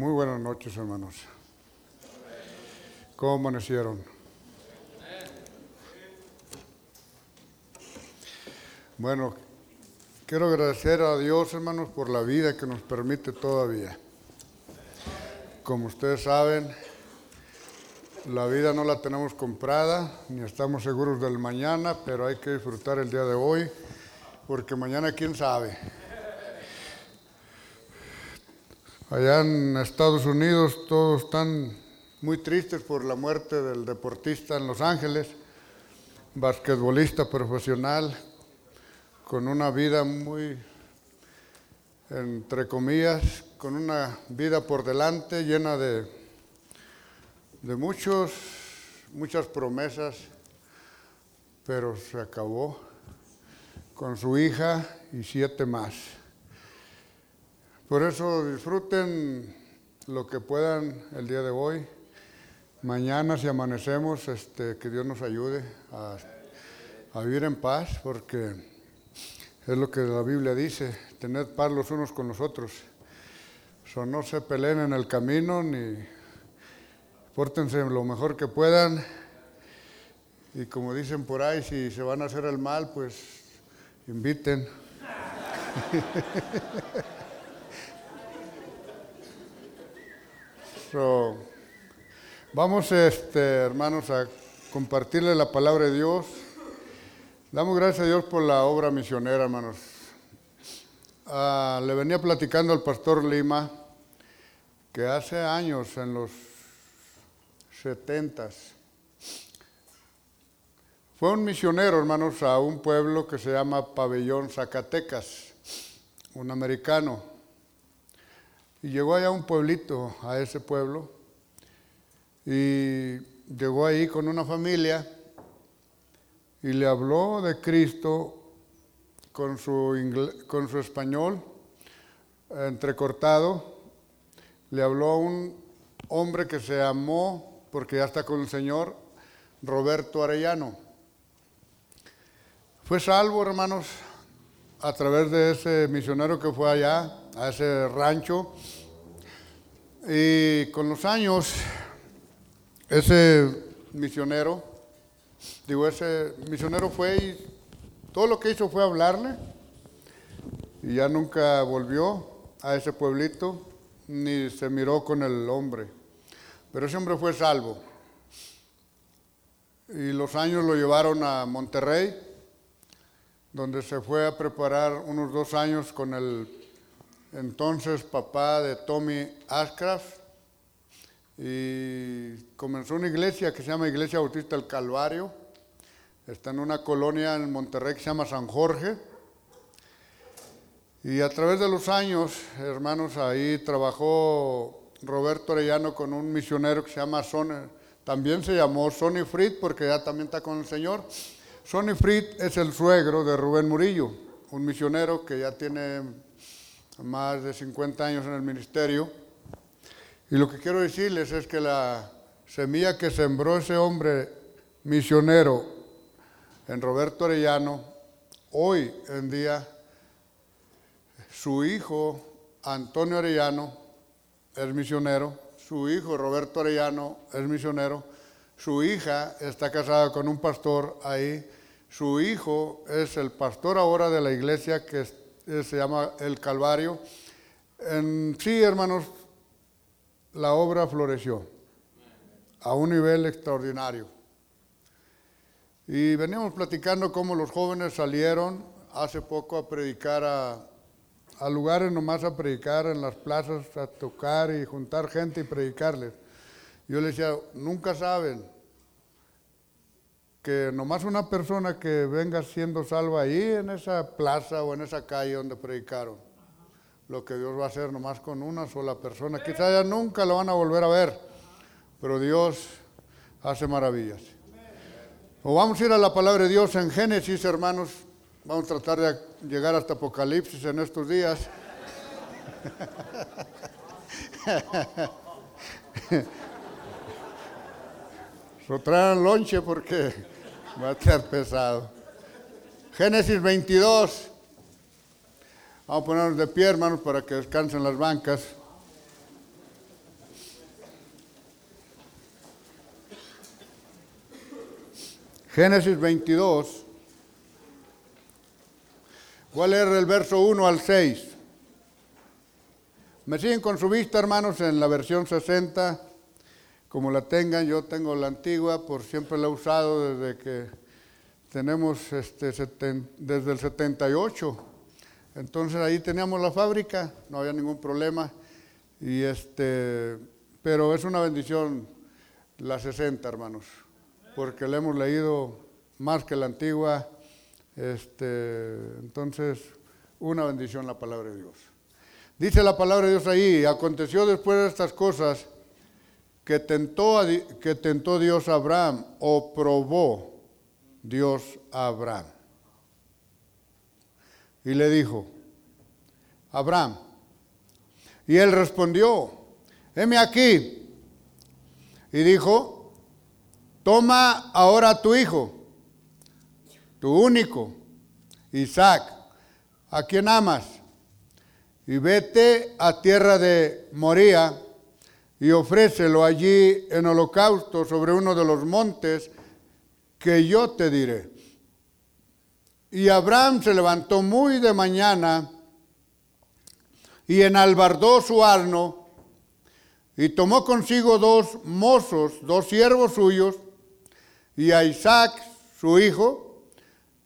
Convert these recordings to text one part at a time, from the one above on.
Muy buenas noches, hermanos. ¿Cómo amanecieron? Bueno, quiero agradecer a Dios, hermanos, por la vida que nos permite todavía. Como ustedes saben, la vida no la tenemos comprada, ni estamos seguros del mañana, pero hay que disfrutar el día de hoy, porque mañana quién sabe. Allá en Estados Unidos todos están muy tristes por la muerte del deportista en Los Ángeles, basquetbolista profesional, con una vida muy, entre comillas, con una vida por delante llena de, de muchos, muchas promesas, pero se acabó con su hija y siete más. Por eso disfruten lo que puedan el día de hoy. Mañana si amanecemos, este, que Dios nos ayude a, vivir en paz, porque es lo que la Biblia dice, tener paz los unos con los otros. So, no se peleen en el camino, ni pórtense lo mejor que puedan. Y como dicen por ahí, si se van a hacer el mal, pues inviten. So, vamos, este, hermanos, a compartirle la palabra de Dios. Damos gracias a Dios por la obra misionera, hermanos. Ah, le venía platicando al pastor Lima que hace años, en los setentas, fue un misionero, hermanos, a un pueblo que se llama Pabellón Zacatecas, un americano. Y llegó allá a un pueblito, a ese pueblo, y llegó ahí con una familia y le habló de Cristo con su, con su español entrecortado. Le habló a un hombre que se llamó, porque ya está con el Señor, Roberto Arellano. Fue salvo, hermanos, a través de ese misionero que fue allá, a ese rancho. Y con los años, ese misionero, digo, ese misionero fue y todo lo que hizo fue hablarle y ya nunca volvió a ese pueblito ni se miró con el hombre. Pero ese hombre fue salvo. Y los años lo llevaron a Monterrey, donde se fue a preparar unos dos años con el entonces papá de Tommy Ashcraft y comenzó una iglesia que se llama Iglesia Bautista del Calvario. Está en una colonia en Monterrey que se llama San Jorge. Y a través de los años, hermanos, ahí trabajó Roberto Arellano con un misionero que se llama Sonny, también se llamó Sonny Fried porque ya también está con el Señor. Sonny Fried es el suegro de Rubén Murillo, un misionero que ya tiene más de 50 años en el ministerio. Y lo que quiero decirles es que la semilla que sembró ese hombre misionero en Roberto Arellano, hoy en día su hijo Antonio Arellano es misionero, su hijo Roberto Arellano es misionero, su hija está casada con un pastor ahí, su hijo es el pastor ahora de la iglesia que se llama El Calvario. En sí, hermanos, la obra floreció a un nivel extraordinario. Y veníamos platicando cómo los jóvenes salieron hace poco a predicar a, a lugares nomás a predicar en las plazas, a tocar y juntar gente y predicarles. Yo les decía, nunca saben que nomás una persona que venga siendo salva ahí en esa plaza o en esa calle donde predicaron, lo que Dios va a hacer nomás con una sola persona. Quizá ya nunca lo van a volver a ver, pero Dios hace maravillas. O vamos a ir a la palabra de Dios en Génesis, hermanos. Vamos a tratar de llegar hasta Apocalipsis en estos días. Pero traen lonche porque va a estar pesado. Génesis 22. Vamos a ponernos de pie, hermanos, para que descansen las bancas. Génesis 22. Voy a leer el verso 1 al 6. Me siguen con su vista, hermanos, en la versión 60 como la tengan. Yo tengo la antigua, por siempre la he usado desde que tenemos este, desde el 78. Entonces ahí teníamos la fábrica, no había ningún problema. Y este, pero es una bendición la 60, hermanos, porque la hemos leído más que la antigua. Este, entonces, una bendición la palabra de Dios. Dice la palabra de Dios ahí, aconteció después de estas cosas que tentó, que tentó Dios a Abraham o probó Dios a Abraham. Y le dijo, Abraham. Y él respondió, heme aquí. Y dijo, toma ahora tu hijo, tu único, Isaac, a quien amas, y vete a tierra de Moría y ofrécelo allí en holocausto sobre uno de los montes que yo te diré. Y Abraham se levantó muy de mañana y enalbardó su arno y tomó consigo dos mozos, dos siervos suyos, y a Isaac, su hijo,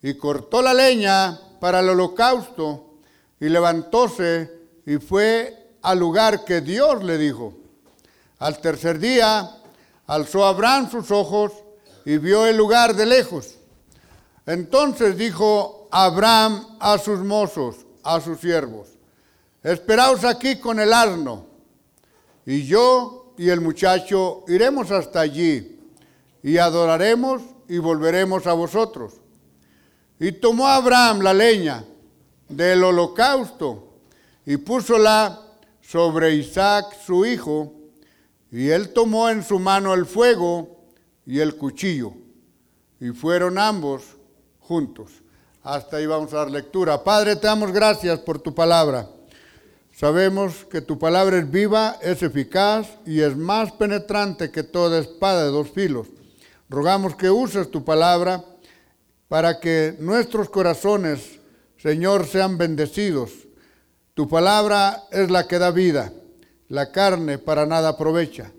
y cortó la leña para el holocausto, y levantóse y fue al lugar que Dios le dijo. Al tercer día alzó Abraham sus ojos y vio el lugar de lejos. Entonces dijo Abraham a sus mozos, a sus siervos, esperaos aquí con el asno y yo y el muchacho iremos hasta allí y adoraremos y volveremos a vosotros. Y tomó Abraham la leña del holocausto y púsola sobre Isaac su hijo, y él tomó en su mano el fuego y el cuchillo, y fueron ambos juntos. Hasta ahí vamos a dar lectura. Padre, te damos gracias por tu palabra. Sabemos que tu palabra es viva, es eficaz y es más penetrante que toda espada de dos filos. Rogamos que uses tu palabra para que nuestros corazones, Señor, sean bendecidos. Tu palabra es la que da vida, la carne para nada aprovecha.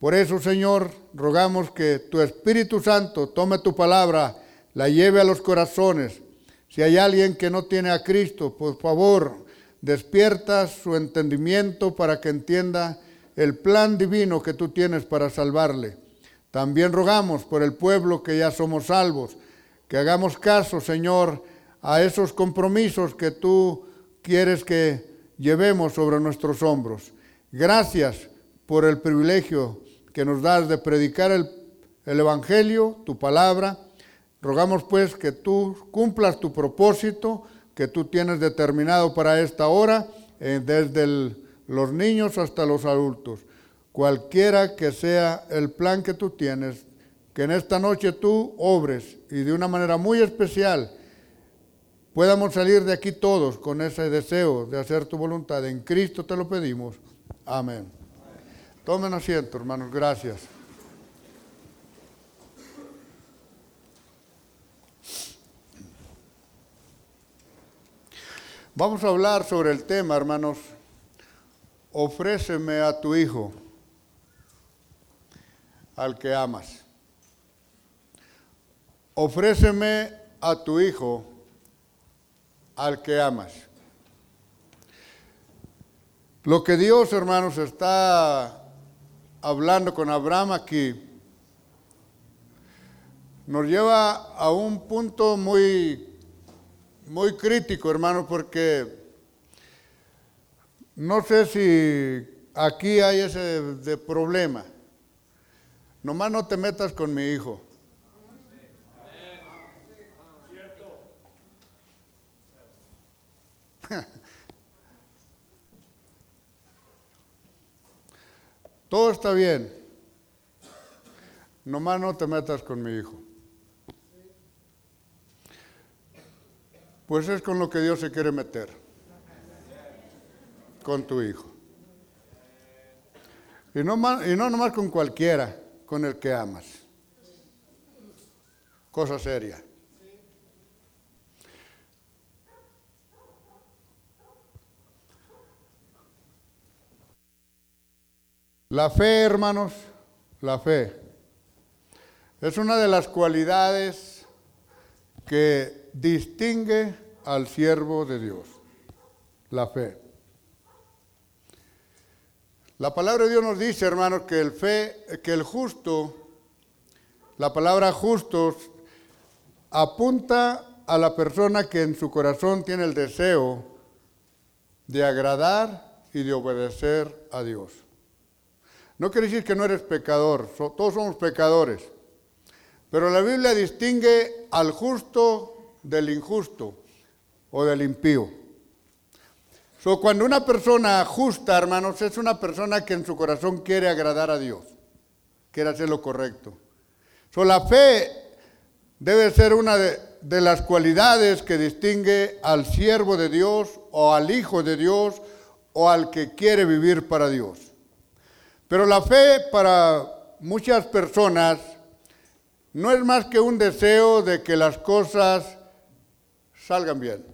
Por eso, Señor, rogamos que tu Espíritu Santo tome tu palabra, la lleve a los corazones. Si hay alguien que no tiene a Cristo, por favor, despierta su entendimiento para que entienda el plan divino que tú tienes para salvarle. También rogamos por el pueblo que ya somos salvos, que hagamos caso, Señor, a esos compromisos que tú quieres que llevemos sobre nuestros hombros. Gracias por el privilegio que nos das de predicar el, el Evangelio, tu palabra. Rogamos pues que tú cumplas tu propósito que tú tienes determinado para esta hora, eh, desde los niños hasta los adultos. Cualquiera que sea el plan que tú tienes, que en esta noche tú obres y de una manera muy especial podamos salir de aquí todos con ese deseo de hacer tu voluntad. En Cristo te lo pedimos. Amén. Tomen asiento, hermanos. Gracias. Vamos a hablar sobre el tema, hermanos. Ofréceme a tu hijo, al que amas. Ofréceme a tu hijo, al que amas. Lo que Dios, hermanos, está hablando con Abraham aquí, nos lleva a un punto muy muy crítico, hermano, porque no sé si aquí hay ese de problema. Nomás no te metas con mi hijo. Todo está bien. Nomás no te metas con mi hijo. Pues es con lo que Dios se quiere meter. Con tu hijo. Y no, y no nomás con cualquiera, con el que amas. cosa seria. La fe, hermanos, la fe es una de las cualidades que distingue al siervo de Dios, la fe. La palabra de Dios nos dice, hermanos, que el fe, que el justo, la palabra justo apunta a la persona que en su corazón tiene el deseo de agradar y de obedecer a Dios. No quiere decir que no eres pecador, todos somos pecadores. Pero la Biblia distingue al justo del injusto o del impío. So, cuando una persona justa, hermanos, es una persona que en su corazón quiere agradar a Dios, quiere hacer lo correcto. So, la fe debe ser una de, de las cualidades que distingue al siervo de Dios o al hijo de Dios o al que quiere vivir para Dios. Pero la fe para muchas personas no es más que un deseo de que las cosas salgan bien.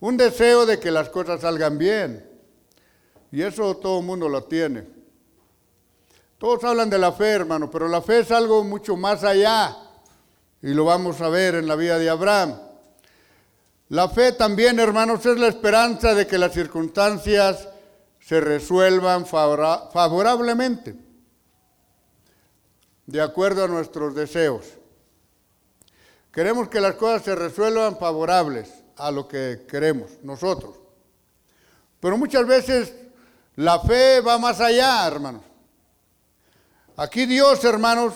Un deseo de que las cosas salgan bien. Y eso todo el mundo lo tiene. Todos hablan de la fe, hermano, pero la fe es algo mucho más allá. Y lo vamos a ver en la vida de Abraham. La fe también, hermanos, es la esperanza de que las circunstancias se resuelvan favorablemente, de acuerdo a nuestros deseos. Queremos que las cosas se resuelvan favorables a lo que queremos nosotros. Pero muchas veces la fe va más allá, hermanos. Aquí Dios, hermanos,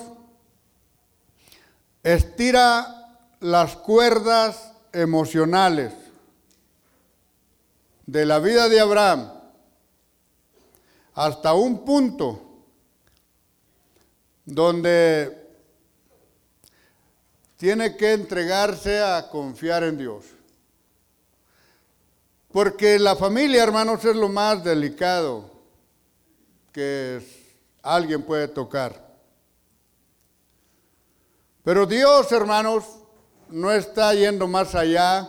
estira las cuerdas emocionales de la vida de Abraham hasta un punto donde tiene que entregarse a confiar en Dios. Porque la familia, hermanos, es lo más delicado que alguien puede tocar. Pero Dios, hermanos, no está yendo más allá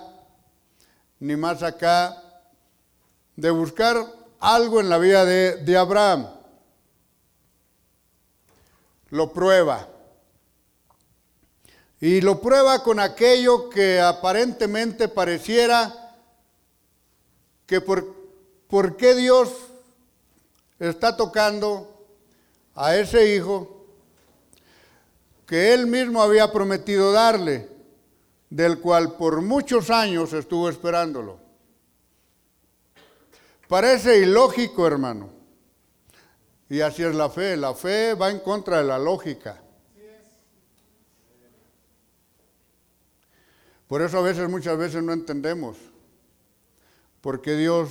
ni más acá de buscar algo en la vida de, Abraham. Lo prueba. Y lo prueba con aquello que aparentemente pareciera que por, por qué Dios está tocando a ese hijo que él mismo había prometido darle, del cual por muchos años estuvo esperándolo. Parece ilógico, hermano. Y así es la fe. La fe va en contra de la lógica. Por eso a veces, muchas veces no entendemos por qué Dios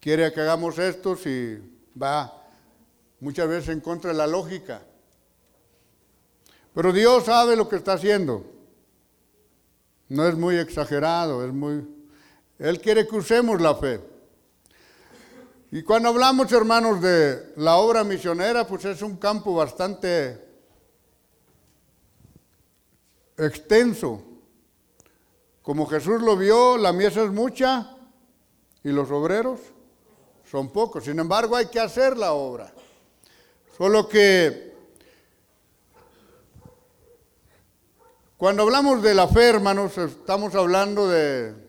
quiere que hagamos esto si va muchas veces en contra de la lógica. Pero Dios sabe lo que está haciendo. No es muy exagerado, es muy... Él quiere que usemos la fe. Y cuando hablamos, hermanos, de la obra misionera, pues es un campo bastante extenso. Como Jesús lo vio, la mies es mucha y los obreros son pocos. Sin embargo, hay que hacer la obra. Solo que cuando hablamos de la fe, hermanos, estamos hablando de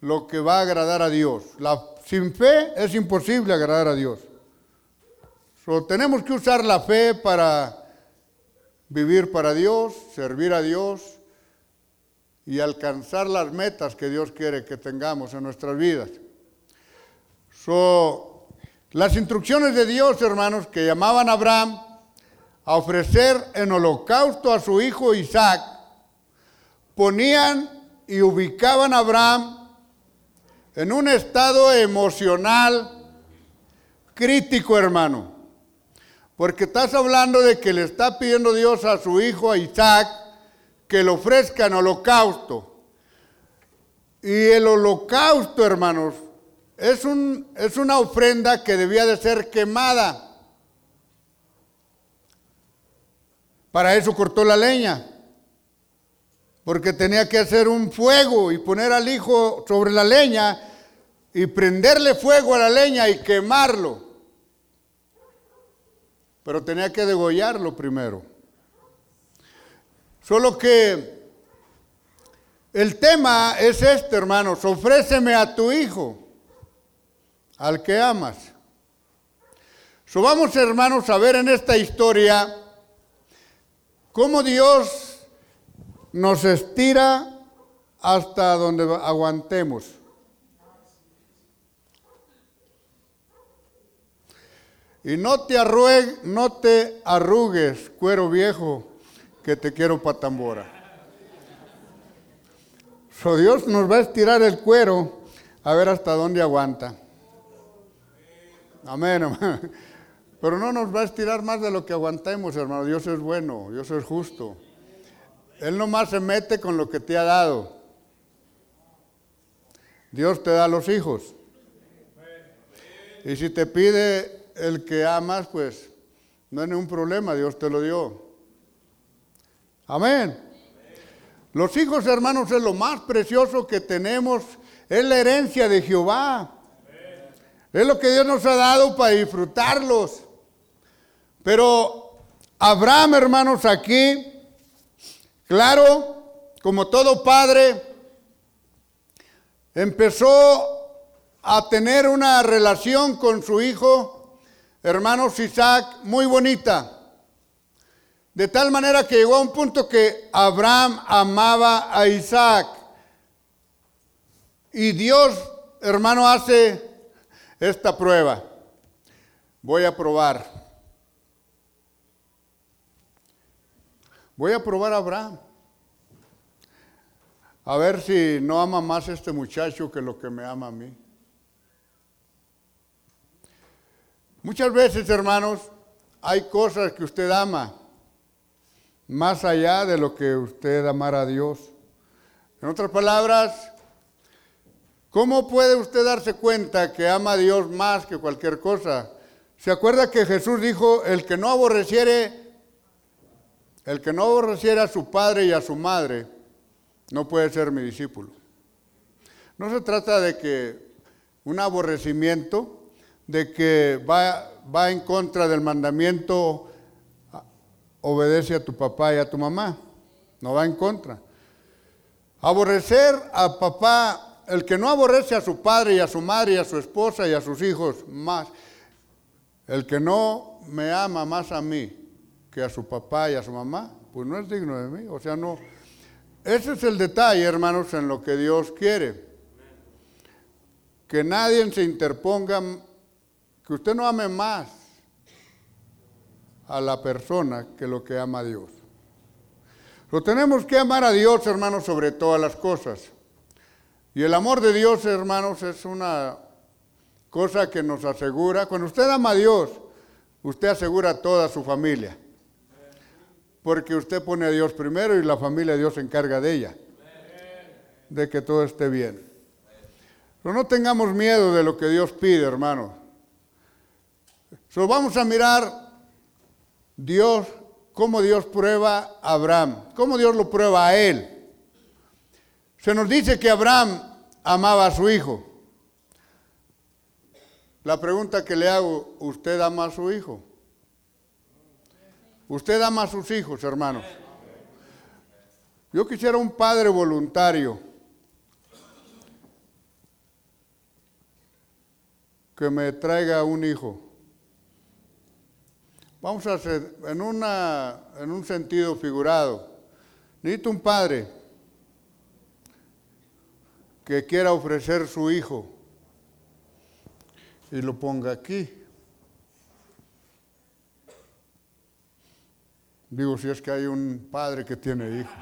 lo que va a agradar a Dios. Sin fe es imposible agradar a Dios. tenemos que usar la fe para vivir para Dios, servir a Dios y alcanzar las metas que Dios quiere que tengamos en nuestras vidas. las instrucciones de Dios, hermanos, que llamaban a Abraham a ofrecer en holocausto a su hijo Isaac, ponían y ubicaban a Abraham en un estado emocional crítico, hermano. Porque estás hablando de que le está pidiendo Dios a su hijo, a Isaac, que le ofrezcan holocausto. Y el holocausto, hermanos, es, un, es una ofrenda que debía de ser quemada. Para eso cortó la leña, porque tenía que hacer un fuego y poner al hijo sobre la leña y prenderle fuego a la leña y quemarlo. Pero tenía que degollarlo primero. Solo que el tema es este, hermanos. Ofréceme a tu hijo, al que amas. So vamos, hermanos, a ver en esta historia cómo Dios nos estira hasta donde aguantemos. Y no te, no te arrugues, cuero viejo, que te quiero patambora. So Dios nos va a estirar el cuero a ver hasta dónde aguanta. Amén, Pero no nos va a estirar más de lo que aguantemos, hermano. Dios es bueno, Dios es justo. Él nomás se mete con lo que te ha dado. Dios te da los hijos. Y si te pide el que amas, pues no hay ningún problema, Dios te lo dio. Amén. Los hijos, hermanos, es lo más precioso que tenemos, es la herencia de Jehová. Es lo que Dios nos ha dado para disfrutarlos. Pero Abraham, hermanos, aquí, claro, como todo padre, empezó a tener una relación con su hijo, hermanos Isaac, muy bonita. De tal manera que llegó a un punto que Abraham amaba a Isaac. Y Dios, hermano, hace esta prueba. Voy a probar. Voy a probar a Abraham. A ver si no ama más este muchacho que lo que me ama a mí. Muchas veces, hermanos, hay cosas que usted ama más allá de lo que usted amara a Dios. En otras palabras, ¿cómo puede usted darse cuenta que ama a Dios más que cualquier cosa? ¿Se acuerda que Jesús dijo, el que no aborreciere, el que no aborreciere a su padre y a su madre, no puede ser mi discípulo? No se trata de que un aborrecimiento, de que va, va en contra del mandamiento obedece a tu papá y a tu mamá, no va en contra. Aborrecer a papá, el que no aborrece a su padre y a su madre y a su esposa y a sus hijos más, el que no me ama más a mí que a su papá y a su mamá, pues no es digno de mí. O sea, no. Ese es el detalle, hermanos, en lo que Dios quiere. Que nadie se interponga, que usted no ame más a la persona que lo que ama a Dios. Lo tenemos que amar a Dios, hermanos, sobre todas las cosas. Y el amor de Dios, hermanos, es una cosa que nos asegura. Cuando usted ama a Dios, usted asegura a toda su familia. Porque usted pone a Dios primero y la familia de Dios se encarga de ella. De que todo esté bien. Pero no tengamos miedo de lo que Dios pide, hermanos. Solo vamos a mirar Dios, cómo Dios prueba a Abraham, cómo Dios lo prueba a él. Se nos dice que Abraham amaba a su hijo. La pregunta que le hago, ¿usted ama a su hijo? ¿Usted ama a sus hijos, hermanos? Yo quisiera un padre voluntario que me traiga un hijo. Vamos a hacer en, una, en un sentido figurado. Necesito un padre que quiera ofrecer su hijo y lo ponga aquí. Digo, si es que hay un padre que tiene hijos.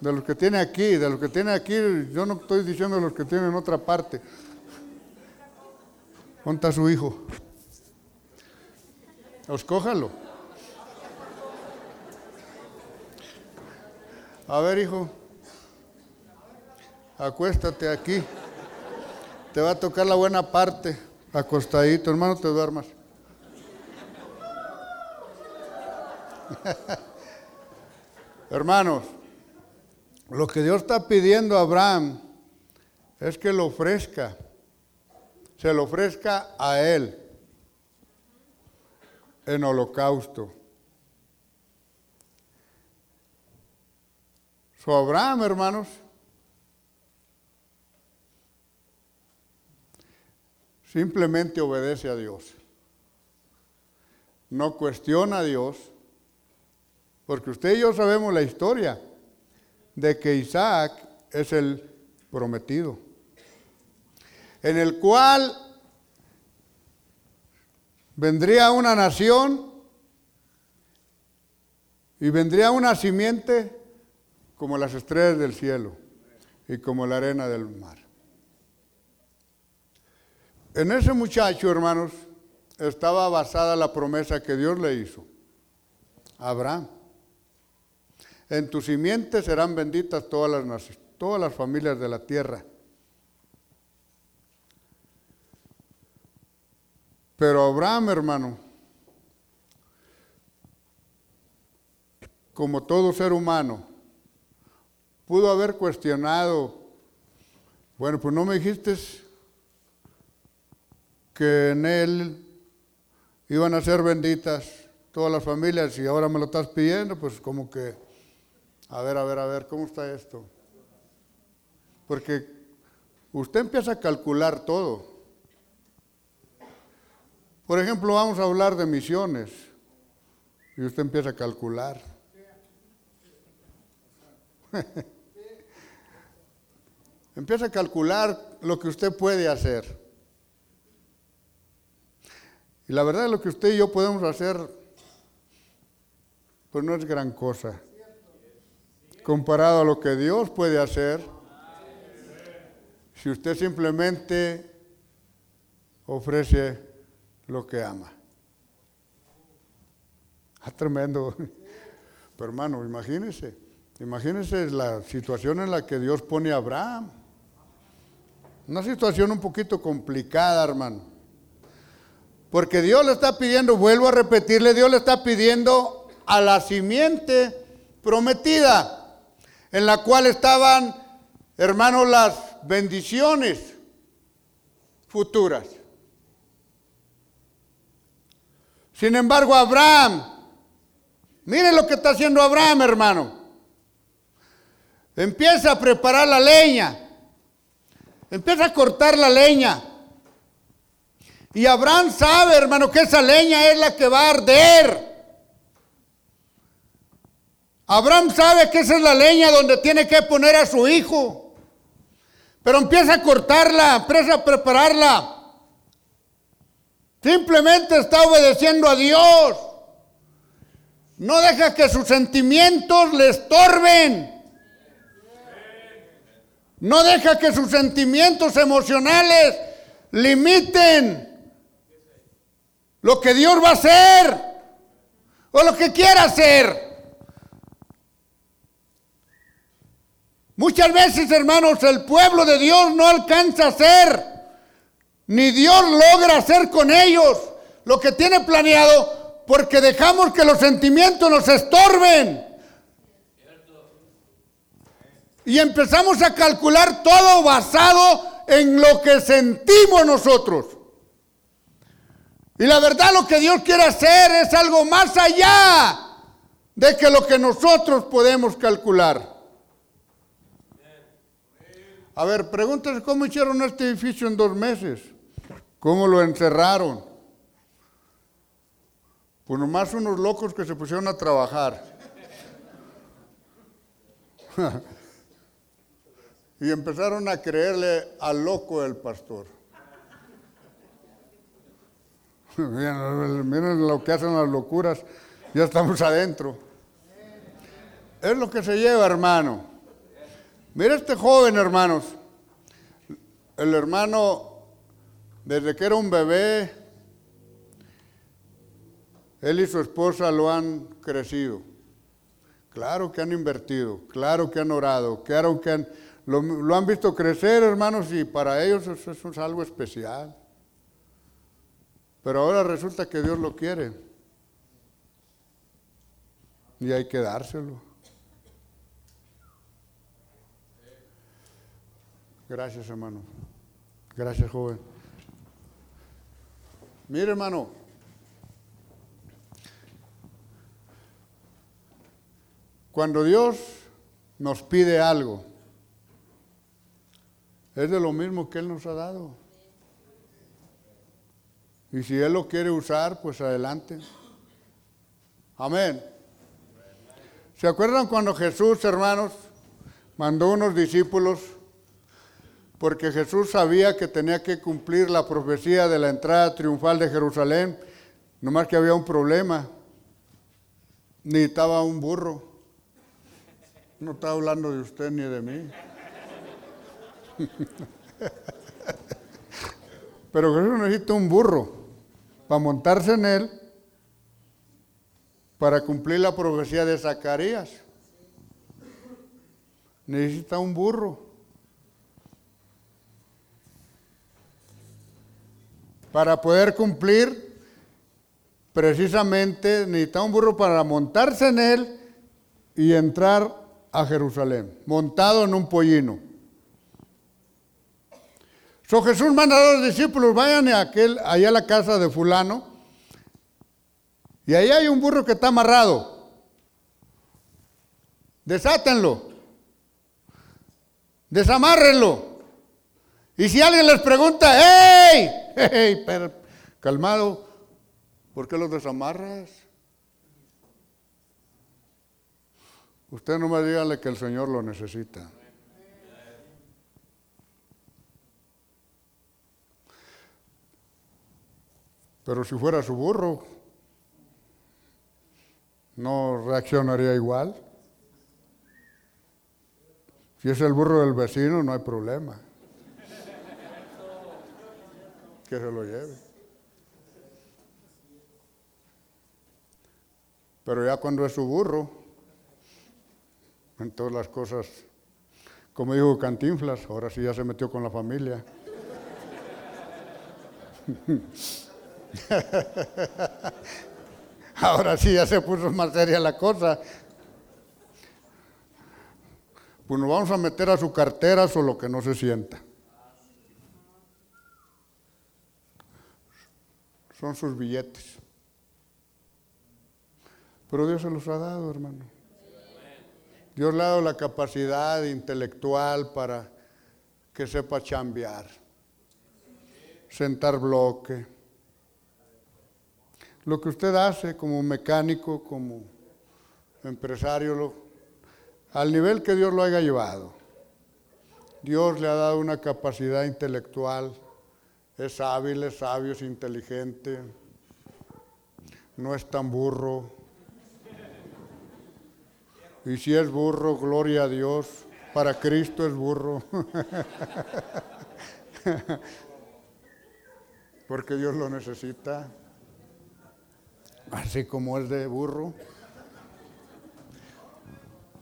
De los que tiene aquí, de los que tiene aquí, yo no estoy diciendo de los que tienen en otra parte. ¿Dónde su hijo? Escójalo. A ver, hijo. Acuéstate aquí. Te va a tocar la buena parte. Acostadito, hermano, te duermas. Hermanos, lo que Dios está pidiendo a Abraham es que lo ofrezca, se lo ofrezca a él en holocausto. So Abraham, hermanos, simplemente obedece a Dios. No cuestiona a Dios, porque usted y yo sabemos la historia de que Isaac es el prometido, en el cual vendría una nación y vendría una simiente como las estrellas del cielo y como la arena del mar. En ese muchacho, hermanos, estaba basada la promesa que Dios le hizo Abraham. En tu simiente serán benditas todas las, todas las familias de la tierra. Pero Abraham, hermano, como todo ser humano, pudo haber cuestionado, bueno, pues no me dijiste que en él iban a ser benditas todas las familias y ahora me lo estás pidiendo, pues como que, a ver, a ver, a ver, ¿cómo está esto? Porque usted empieza a calcular todo. Por ejemplo, vamos a hablar de misiones y usted empieza a calcular. empieza a calcular lo que usted puede hacer. Y la verdad lo que usted y yo podemos hacer, pues no es gran cosa. Comparado a lo que Dios puede hacer, si usted simplemente ofrece lo que ama. Ah, tremendo. Pero hermano, imagínese, imagínese la situación en la que Dios pone a Abraham. Una situación un poquito complicada, hermano. Porque Dios le está pidiendo, vuelvo a repetirle, Dios le está pidiendo a la simiente prometida, en la cual estaban, hermanos, las bendiciones futuras. Sin embargo, Abraham, miren lo que está haciendo Abraham, hermano. Empieza a preparar la leña, empieza a cortar la leña. Y Abraham sabe, hermano, que esa leña es la que va a arder. Abraham sabe que esa es la leña donde tiene que poner a su hijo. Pero empieza a cortarla, empieza a prepararla. Simplemente está obedeciendo a Dios. No deja que sus sentimientos le estorben. No deja que sus sentimientos emocionales limiten lo que Dios va a hacer o lo que quiera hacer. Muchas veces, hermanos, el pueblo de Dios no alcanza a hacer, ni Dios logra hacer con ellos lo que tiene planeado, porque dejamos que los sentimientos nos estorben. Y empezamos a calcular todo basado en lo que sentimos nosotros. Y la verdad lo que Dios quiere hacer es algo más allá de que lo que nosotros podemos calcular. A ver, pregúntese cómo hicieron este edificio en dos meses. ¿Cómo lo encerraron? Pues nomás unos locos que se pusieron a trabajar. y empezaron a creerle al loco del pastor. Miren, lo que hacen las locuras, ya estamos adentro. Es lo que se lleva, hermano. Mira este joven, hermanos. El hermano, desde que era un bebé, él y su esposa lo han crecido. Claro que han invertido, claro que han orado, claro que lo, han visto crecer, hermanos, y para ellos eso es algo especial. Pero ahora resulta que Dios lo quiere. y hay que dárselo. Gracias, hermano. Gracias, joven. Mire, hermano. Cuando Dios nos pide algo, es de lo mismo que Él nos ha dado. Y si Él lo quiere usar, pues adelante. Amén. ¿Se acuerdan cuando Jesús, hermanos, mandó unos discípulos? Porque Jesús sabía que tenía que cumplir la profecía de la entrada triunfal de Jerusalén, nomás que había un problema. Necesitaba un burro. No está hablando de usted ni de mí. Pero Jesús necesita un burro para montarse en él para cumplir la profecía de Zacarías. Necesita un burro. Para poder cumplir, precisamente necesita un burro para montarse en él y entrar a Jerusalén, montado en un pollino. So Jesús manda a los discípulos, vayan a aquel, allá a la casa de fulano, y ahí hay un burro que está amarrado. Desátenlo. Desamárrenlo. Y si alguien les pregunta, ¡hey! ¡Hey! Pero, calmado, ¿por qué los desamarras? Usted no me dígale que el Señor lo necesita. Pero si fuera su burro, no reaccionaría igual. Si es el burro del vecino, no hay problema. Que se lo lleve. Pero ya cuando es su burro, en todas las cosas, como dijo Cantinflas, ahora sí ya se metió con la familia. Ahora sí ya se puso más seria la cosa. Pues nos vamos a meter a su cartera solo que no se sienta. Son sus billetes. Pero Dios se los ha dado, hermano. Dios le ha dado la capacidad intelectual para que sepa chambear, sentar bloque lo que usted hace como mecánico, como empresario, al nivel que Dios lo haya llevado. Dios le ha dado una capacidad intelectual, es hábil, es sabio, es inteligente, no es tan burro. Y si es burro, gloria a Dios, para Cristo es burro. Porque Dios lo necesita así como el de burro.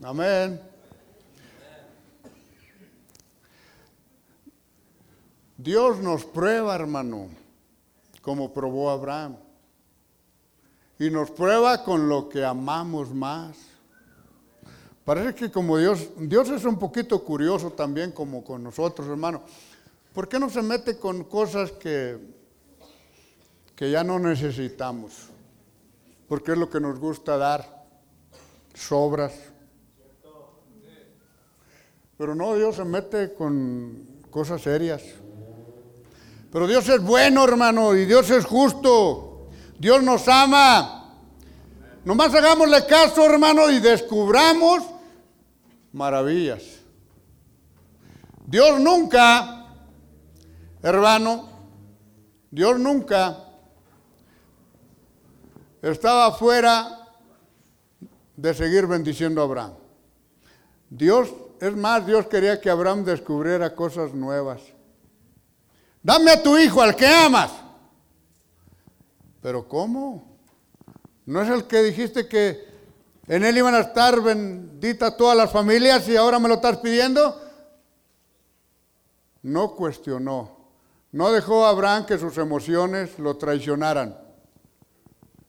Amén. Dios nos prueba, hermano, como probó Abraham. Y nos prueba con lo que amamos más. Parece que como Dios, Dios es un poquito curioso también como con nosotros, hermano. ¿Por qué no se mete con cosas que, que ya no necesitamos? porque es lo que nos gusta dar, sobras. Pero no, Dios se mete con cosas serias. Pero Dios es bueno, hermano, y Dios es justo. Dios nos ama. Nomás hagámosle caso, hermano, y descubramos maravillas. Dios nunca, hermano, Dios nunca estaba fuera de seguir bendiciendo a Abraham. Dios, es más, Dios quería que Abraham descubriera cosas nuevas. Dame a tu hijo, al que amas. Pero ¿cómo? ¿No es el que dijiste que en él iban a estar benditas todas las familias y ahora me lo estás pidiendo? No cuestionó. No dejó a Abraham que sus emociones lo traicionaran.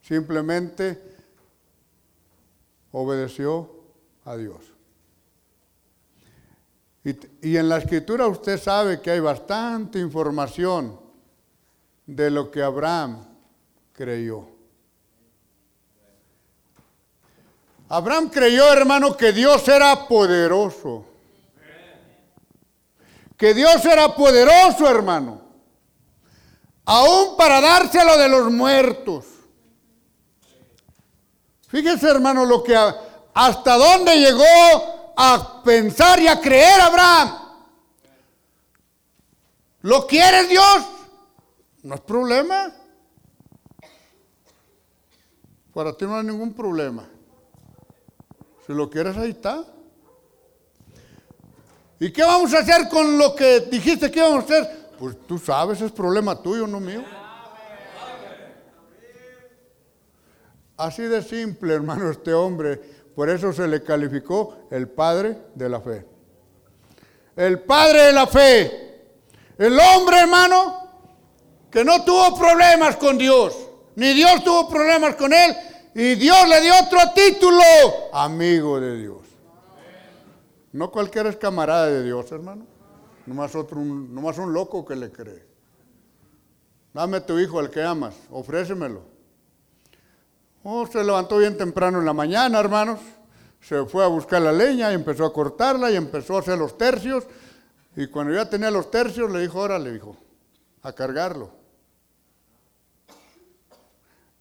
Simplemente obedeció a Dios. Y, en la escritura usted sabe que hay bastante información de lo que Abraham creyó. Abraham creyó, hermano, que Dios era poderoso. Que Dios era poderoso, hermano. Aún para dárselo de los muertos. Fíjese, hermano, lo que hasta dónde llegó a pensar y a creer Abraham. ¿Lo quiere Dios? No es problema. Para ti no hay ningún problema. Si lo quieres, ahí está. ¿Y qué vamos a hacer con lo que dijiste que íbamos a hacer? Pues tú sabes, es problema tuyo, no mío. Así de simple, hermano, este hombre. Por eso se le calificó el padre de la fe. El padre de la fe. El hombre, hermano, que no tuvo problemas con Dios. Ni Dios tuvo problemas con él. Y Dios le dio otro título. Amigo de Dios. No cualquiera es camarada de Dios, hermano. Nomás, otro, nomás un loco que le cree. Dame tu hijo al que amas, ofrécemelo. Oh, se levantó bien temprano en la mañana, hermanos. Se fue a buscar la leña y empezó a cortarla y empezó a hacer los tercios. Y cuando ya tenía los tercios, le dijo, órale, dijo, a cargarlo.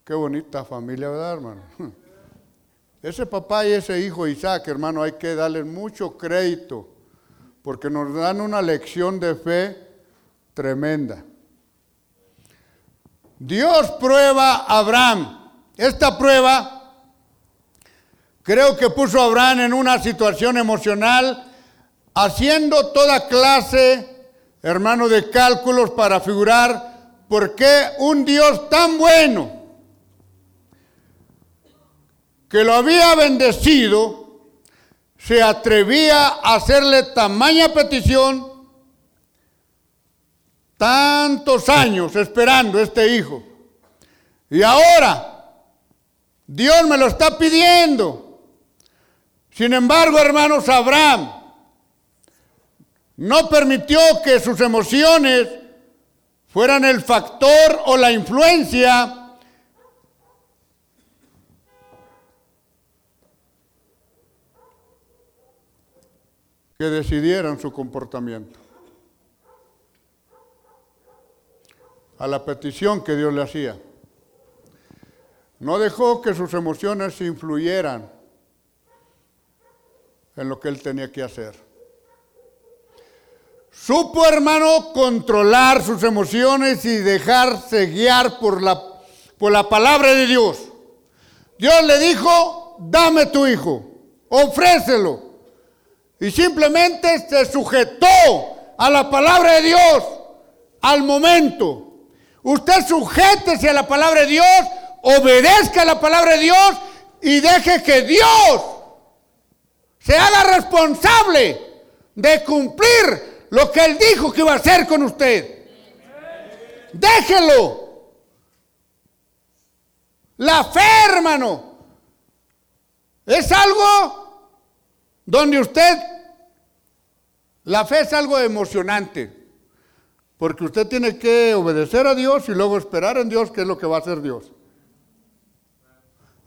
Qué bonita familia, ¿verdad, hermano? Ese papá y ese hijo Isaac, hermano, hay que darles mucho crédito, porque nos dan una lección de fe tremenda. Dios prueba a Abraham esta prueba creo que puso a Abraham en una situación emocional, haciendo toda clase, hermano, de cálculos para figurar por qué un Dios tan bueno, que lo había bendecido, se atrevía a hacerle tamaña petición, tantos años esperando este hijo. Y ahora Dios me lo está pidiendo. Sin embargo, hermanos, Abraham no permitió que sus emociones fueran el factor o la influencia que decidieran su comportamiento. A la petición que Dios le hacía. No dejó que sus emociones influyeran en lo que él tenía que hacer. Supo, hermano, controlar sus emociones y dejarse guiar por la, por la palabra de Dios. Dios le dijo, dame tu hijo, ofrécelo. Y simplemente se sujetó a la palabra de Dios al momento. Usted sujétese a la palabra de Dios obedezca la palabra de Dios y deje que Dios se haga responsable de cumplir lo que Él dijo que iba a hacer con usted. Déjelo. La fe, hermano, es algo donde usted, la fe es algo emocionante, porque usted tiene que obedecer a Dios y luego esperar en Dios qué es lo que va a hacer Dios.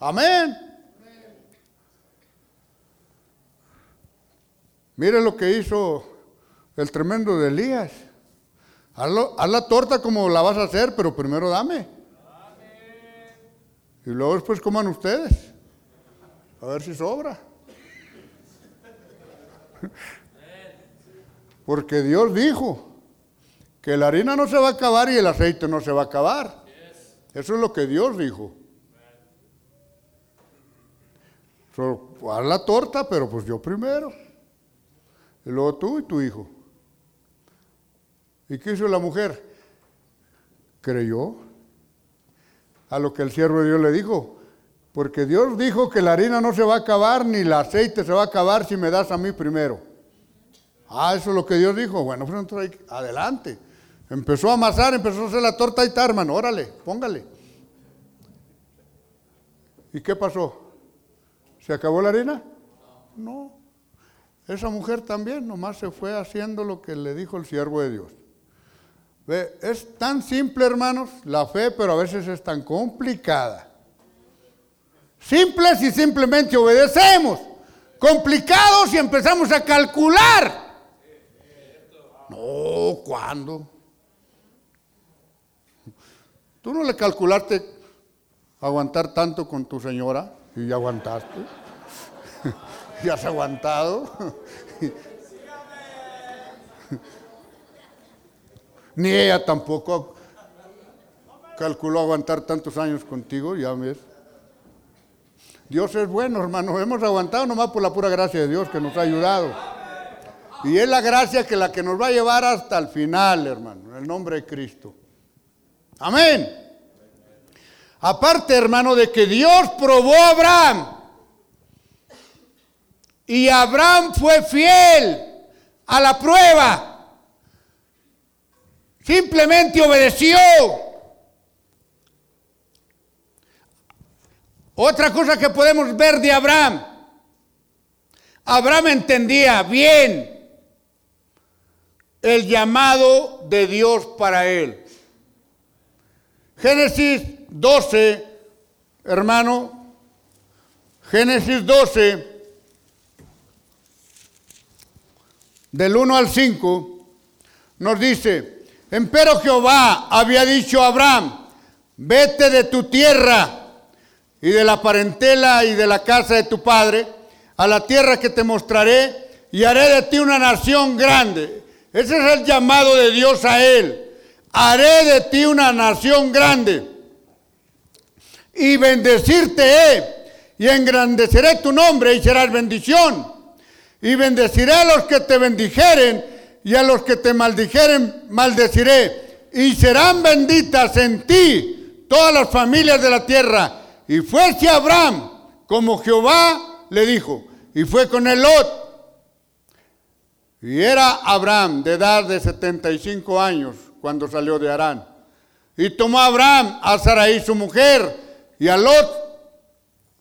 Amén. Mire lo que hizo el tremendo de Elías. Haz, la torta como la vas a hacer, pero primero dame. Y luego después coman ustedes. A ver si sobra. Porque Dios dijo que la harina no se va a acabar y el aceite no se va a acabar. Eso es lo que Dios dijo. Haz la torta, pero pues yo primero. Y luego tú y tu hijo. ¿Y qué hizo la mujer? Creyó a lo que el siervo de Dios le dijo. Porque Dios dijo que la harina no se va a acabar ni el aceite se va a acabar si me das a mí primero. Ah, eso es lo que Dios dijo. Bueno, pues entonces adelante. Empezó a amasar, empezó a hacer la torta y está, hermano. Órale, póngale. ¿Y qué pasó? ¿Se acabó la harina? No. Esa mujer también nomás se fue haciendo lo que le dijo el siervo de Dios. Ve, es tan simple, hermanos, la fe, pero a veces es tan complicada. Simples y simplemente obedecemos. Complicados y empezamos a calcular. No, ¿cuándo? ¿Tú no le calculaste aguantar tanto con tu señora? Y ya aguantaste. ¿Y has aguantado? Ni ella tampoco calculó aguantar tantos años contigo, ya ves. Dios es bueno, hermano. Hemos aguantado nomás por la pura gracia de Dios que nos ha ayudado. Y es la gracia que la que nos va a llevar hasta el final, hermano, en el nombre de Cristo. Amén. Aparte, hermano, de que Dios probó a Abraham. Y Abraham fue fiel a la prueba. Simplemente obedeció. Otra cosa que podemos ver de Abraham. Abraham entendía bien el llamado de Dios para él. Génesis 12, hermano, Génesis 12, del 1 al 5, nos dice, empero Jehová había dicho a Abraham, vete de tu tierra y de la parentela y de la casa de tu padre a la tierra que te mostraré y haré de ti una nación grande. Ese es el llamado de Dios a él. Haré de ti una nación grande y bendecirte he y engrandeceré tu nombre y serás bendición. Y bendeciré a los que te bendijeren y a los que te maldijeren maldeciré. Y serán benditas en ti todas las familias de la tierra. Y fuese Abraham como Jehová le dijo. Y fue con el Lot. Y era Abraham de edad de 75 años cuando salió de Arán. Y tomó Abraham a Sarai su mujer y a Lot,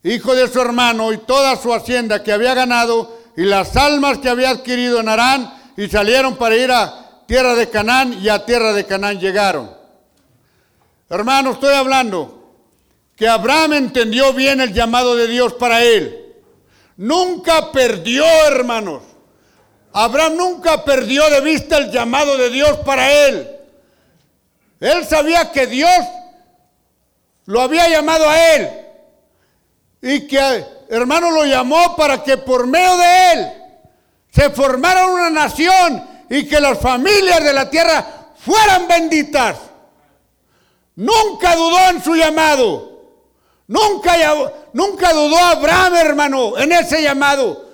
hijo de su hermano, y toda su hacienda que había ganado, y las almas que había adquirido en Arán, y salieron para ir a tierra de Canaán, y a tierra de Canaán llegaron. Hermano, estoy hablando que Abraham entendió bien el llamado de Dios para él. Nunca perdió, hermanos. Abraham nunca perdió de vista el llamado de Dios para él. Él sabía que Dios lo había llamado a él. Y que hermano lo llamó para que por medio de él se formara una nación y que las familias de la tierra fueran benditas. Nunca dudó en su llamado. Nunca, nunca dudó Abraham, hermano, en ese llamado.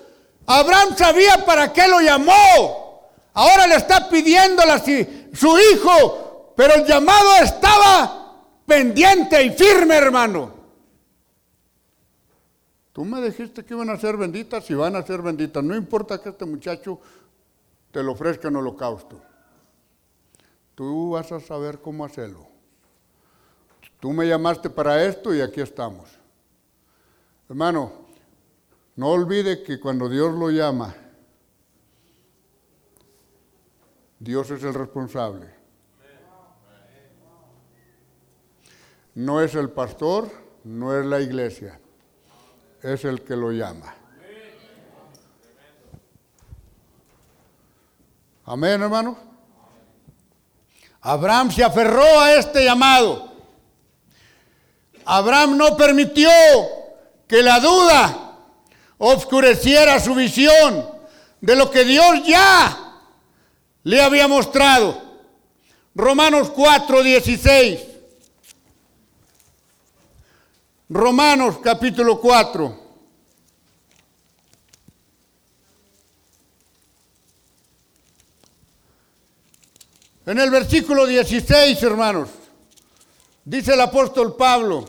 Abraham sabía para qué lo llamó. Ahora le está pidiendo a su hijo, pero el llamado estaba pendiente y firme, hermano. Tú me dijiste que iban a ser benditas y van a ser benditas. No importa que este muchacho te lo ofrezca en holocausto. Tú vas a saber cómo hacerlo. Tú me llamaste para esto y aquí estamos. Hermano, no olvide que cuando Dios lo llama, Dios es el responsable. No es el pastor, no es la iglesia, es el que lo llama. Amén, hermano. Abraham se aferró a este llamado. Abraham no permitió que la duda oscureciera su visión de lo que Dios ya le había mostrado. Romanos 4, 16. Romanos capítulo 4. En el versículo 16, hermanos, dice el apóstol Pablo,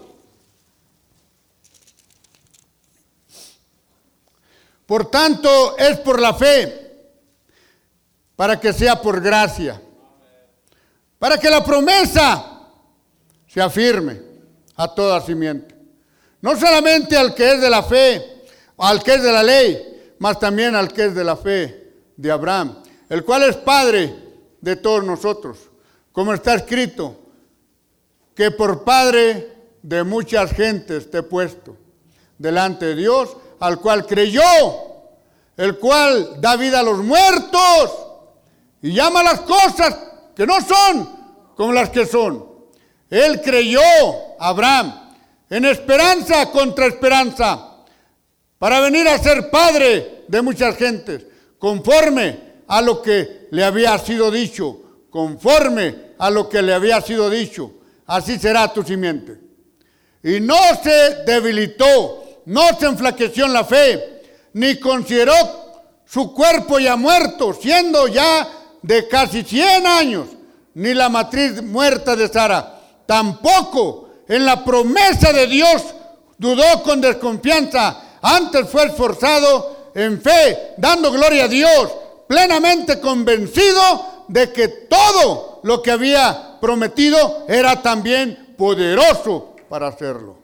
por tanto es por la fe, para que sea por gracia, para que la promesa se afirme a toda simiente no solamente al que es de la fe, al que es de la ley, mas también al que es de la fe de Abraham, el cual es Padre de todos nosotros, como está escrito, que por Padre de muchas gentes te he puesto delante de Dios, al cual creyó, el cual da vida a los muertos y llama las cosas que no son como las que son. Él creyó, Abraham, en esperanza contra esperanza, para venir a ser padre de muchas gentes, conforme a lo que le había sido dicho, conforme a lo que le había sido dicho. Así será tu simiente. Y no se debilitó, no se enflaqueció en la fe, ni consideró su cuerpo ya muerto, siendo ya de casi 100 años, ni la matriz muerta de Sara. Tampoco en la promesa de Dios dudó con desconfianza, antes fue esforzado en fe, dando gloria a Dios, plenamente convencido de que todo lo que había prometido era también poderoso para hacerlo.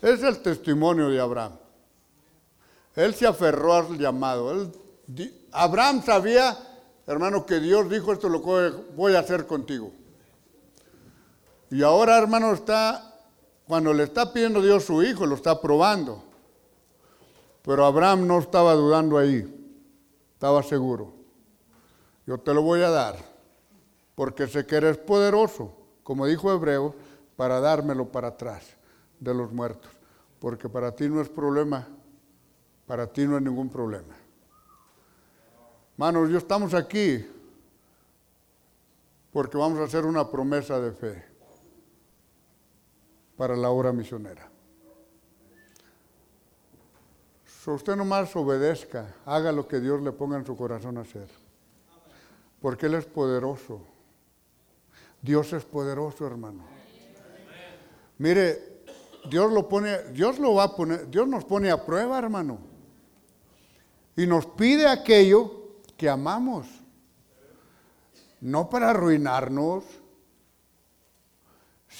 Es el testimonio de Abraham. Él se aferró al llamado. Abraham sabía, hermano, que Dios dijo esto lo voy a hacer contigo. Y ahora, hermano, está, cuando le está pidiendo Dios su hijo, lo está probando. Pero Abraham no estaba dudando ahí, estaba seguro. Yo te lo voy a dar, porque sé que eres poderoso, como dijo Hebreo, para dármelo para atrás de los muertos. Porque para ti no es problema, para ti no es ningún problema. Manos, yo estamos aquí porque vamos a hacer una promesa de fe para la obra misionera. So usted nomás obedezca, haga lo que Dios le ponga en su corazón a hacer. Porque Él es poderoso. Dios es poderoso, hermano. Mire, Dios lo pone, Dios lo va a poner, Dios nos pone a prueba, hermano. Y nos pide aquello que amamos. No para arruinarnos,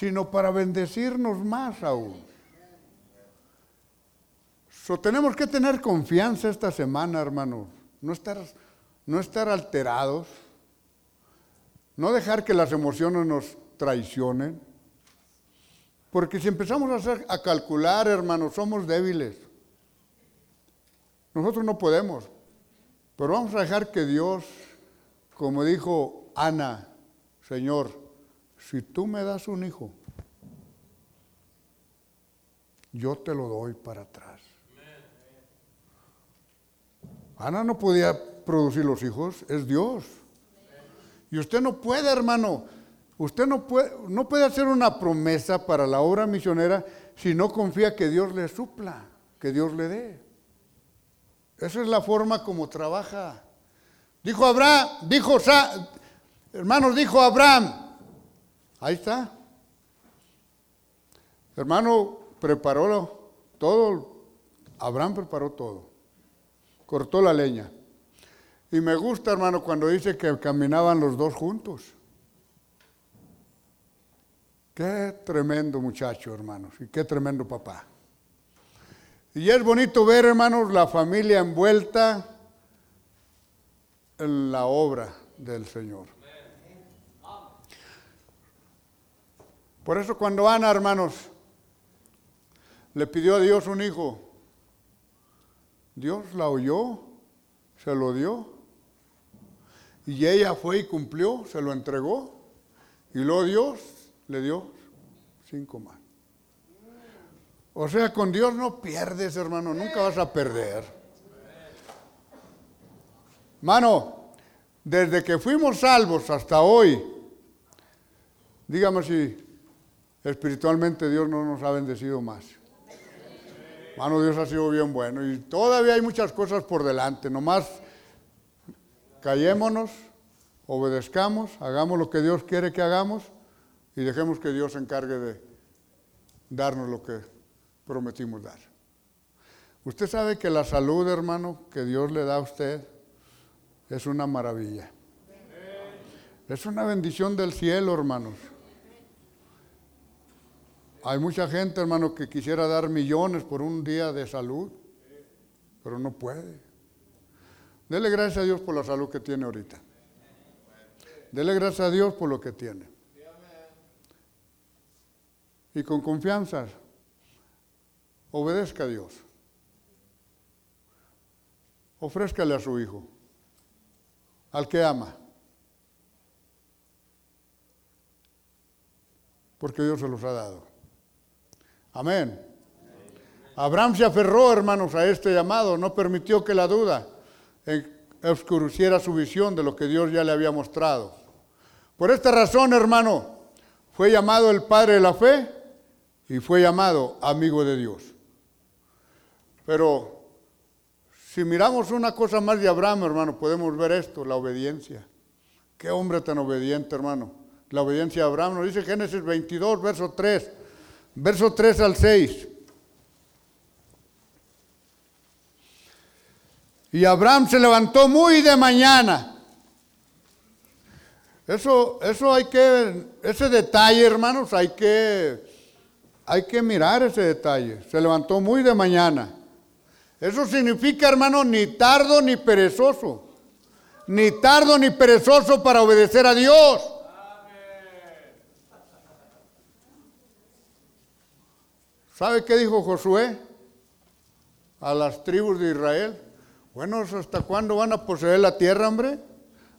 sino para bendecirnos más aún. So, tenemos que tener confianza esta semana, hermano. No estar, no estar alterados. No dejar que las emociones nos traicionen. Porque si empezamos a, calcular, hermano, somos débiles. Nosotros no podemos. Pero vamos a dejar que Dios, como dijo Ana, Señor, si tú me das un hijo, yo te lo doy para atrás. Ana no podía producir los hijos, es Dios. Y usted no puede, hermano, usted no puede, no puede hacer una promesa para la obra misionera si no confía que Dios le supla, que Dios le dé. Esa es la forma como trabaja. Dijo Abraham, dijo, hermanos, dijo Abraham, ahí está. Hermano, preparó todo, Abraham preparó todo cortó la leña. Y me gusta, hermano, cuando dice que caminaban los dos juntos. Qué tremendo muchacho, hermanos, y qué tremendo papá. Y es bonito ver, hermanos, la familia envuelta en la obra del Señor. Por eso cuando Ana, hermanos, le pidió a Dios un hijo, Dios la oyó, se lo dio. Y ella fue y cumplió, se lo entregó. Y luego Dios le dio cinco más. O sea, con Dios no pierdes, hermano, nunca vas a perder. Mano, desde que fuimos salvos hasta hoy, dígame si espiritualmente Dios no nos ha bendecido más. Mano, Dios ha sido bien bueno y todavía hay muchas cosas por delante. Nomás callémonos, obedezcamos, hagamos lo que Dios quiere que hagamos y dejemos que Dios se encargue de darnos lo que prometimos dar. Usted sabe que la salud, hermano, que Dios le da a usted es una maravilla. Es una bendición del cielo, hermanos. Hay mucha gente, hermano, que quisiera dar millones por un día de salud. pero no puede. Dele gracias a Dios por la salud que tiene ahorita. Dele gracias a Dios por lo que tiene. Y con confianza, obedezca a Dios. Ofrézcale a su hijo, al que ama. Porque Dios se los ha dado. Amén. Abraham se aferró, hermanos, a este llamado, no permitió que la duda oscureciera su visión de lo que Dios ya le había mostrado. Por esta razón, hermano, fue llamado el Padre de la Fe y fue llamado amigo de Dios. Pero si miramos una cosa más de Abraham, hermano, podemos ver esto, la obediencia. Qué hombre tan obediente, hermano. La obediencia de Abraham nos dice Génesis 22, verso 3, verso 3 al 6. Y Abraham se levantó muy de mañana. Eso, eso hay que, ese detalle, hermanos, hay que, hay que mirar ese detalle. Se levantó muy de mañana. Eso significa, hermano, ni tardo ni perezoso. Ni tardo ni perezoso para obedecer a Dios. ¿Sabe qué dijo Josué a las tribus de Israel? Bueno, ¿hasta cuándo van a poseer la tierra, hombre?